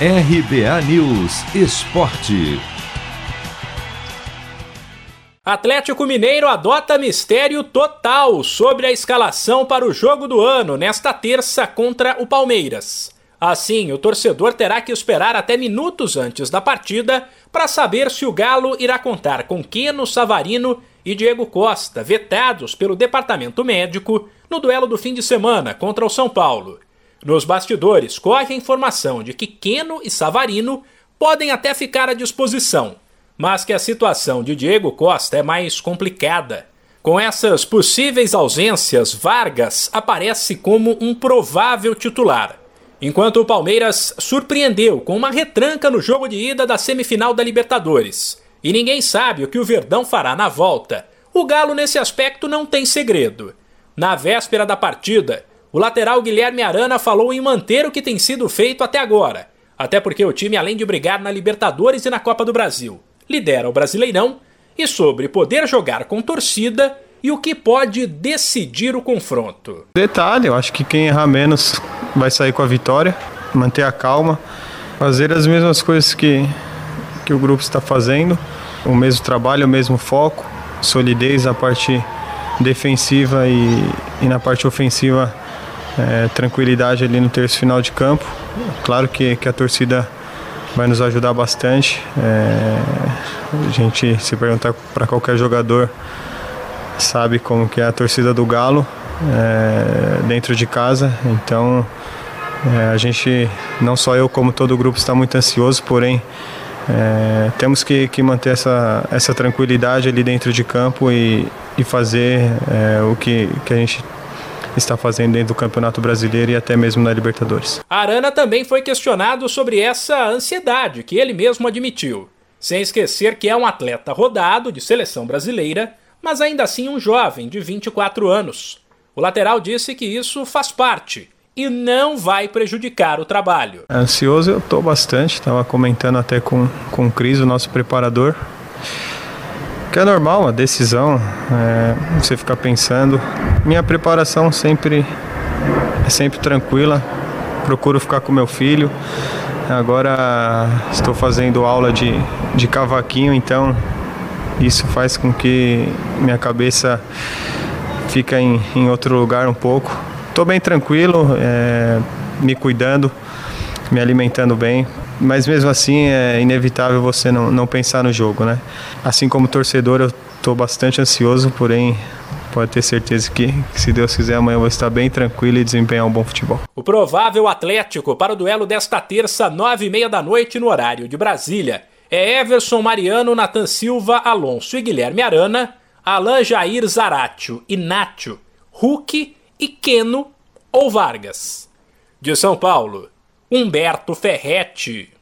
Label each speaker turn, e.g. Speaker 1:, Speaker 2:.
Speaker 1: RBA News Esporte.
Speaker 2: Atlético Mineiro adota mistério total sobre a escalação para o jogo do ano nesta terça contra o Palmeiras. Assim, o torcedor terá que esperar até minutos antes da partida para saber se o Galo irá contar com Queno Savarino e Diego Costa, vetados pelo departamento médico no duelo do fim de semana contra o São Paulo. Nos bastidores corre a informação de que Queno e Savarino podem até ficar à disposição, mas que a situação de Diego Costa é mais complicada. Com essas possíveis ausências, Vargas aparece como um provável titular, enquanto o Palmeiras surpreendeu com uma retranca no jogo de ida da semifinal da Libertadores. E ninguém sabe o que o Verdão fará na volta. O Galo, nesse aspecto, não tem segredo. Na véspera da partida, o lateral Guilherme Arana falou em manter o que tem sido feito até agora, até porque o time, além de brigar na Libertadores e na Copa do Brasil, lidera o Brasileirão e sobre poder jogar com torcida e o que pode decidir o confronto.
Speaker 3: Detalhe, eu acho que quem errar menos vai sair com a vitória, manter a calma, fazer as mesmas coisas que, que o grupo está fazendo, o mesmo trabalho, o mesmo foco, solidez na parte defensiva e, e na parte ofensiva, é, tranquilidade ali no terço final de campo. Claro que, que a torcida vai nos ajudar bastante. É, a gente se perguntar para qualquer jogador sabe como que é a torcida do Galo é, dentro de casa. Então é, a gente, não só eu como todo o grupo está muito ansioso, porém é, temos que, que, manter essa, essa tranquilidade ali dentro de campo e, e fazer é, o que, que a gente está fazendo dentro do Campeonato Brasileiro e até mesmo na Libertadores.
Speaker 2: Arana também foi questionado sobre essa ansiedade que ele mesmo admitiu, sem esquecer que é um atleta rodado de seleção brasileira, mas ainda assim um jovem de 24 anos. O lateral disse que isso faz parte e não vai prejudicar o trabalho.
Speaker 3: Ansioso eu estou bastante, estava comentando até com, com o Cris, o nosso preparador, que é normal, uma decisão, é, você ficar pensando. Minha preparação sempre é sempre tranquila, procuro ficar com meu filho. Agora estou fazendo aula de, de cavaquinho, então isso faz com que minha cabeça fica em, em outro lugar um pouco. Estou bem tranquilo, é, me cuidando, me alimentando bem, mas mesmo assim é inevitável você não, não pensar no jogo, né? Assim como torcedor, eu estou bastante ansioso, porém pode ter certeza que, que, se Deus quiser, amanhã eu vou estar bem tranquilo e desempenhar um bom futebol.
Speaker 2: O provável Atlético para o duelo desta terça, nove e meia da noite, no horário de Brasília, é Everson Mariano, Natan Silva, Alonso e Guilherme Arana, Alan Jair Zaratio, Inácio, Hulk e Queno ou Vargas. De São Paulo, Humberto Ferretti.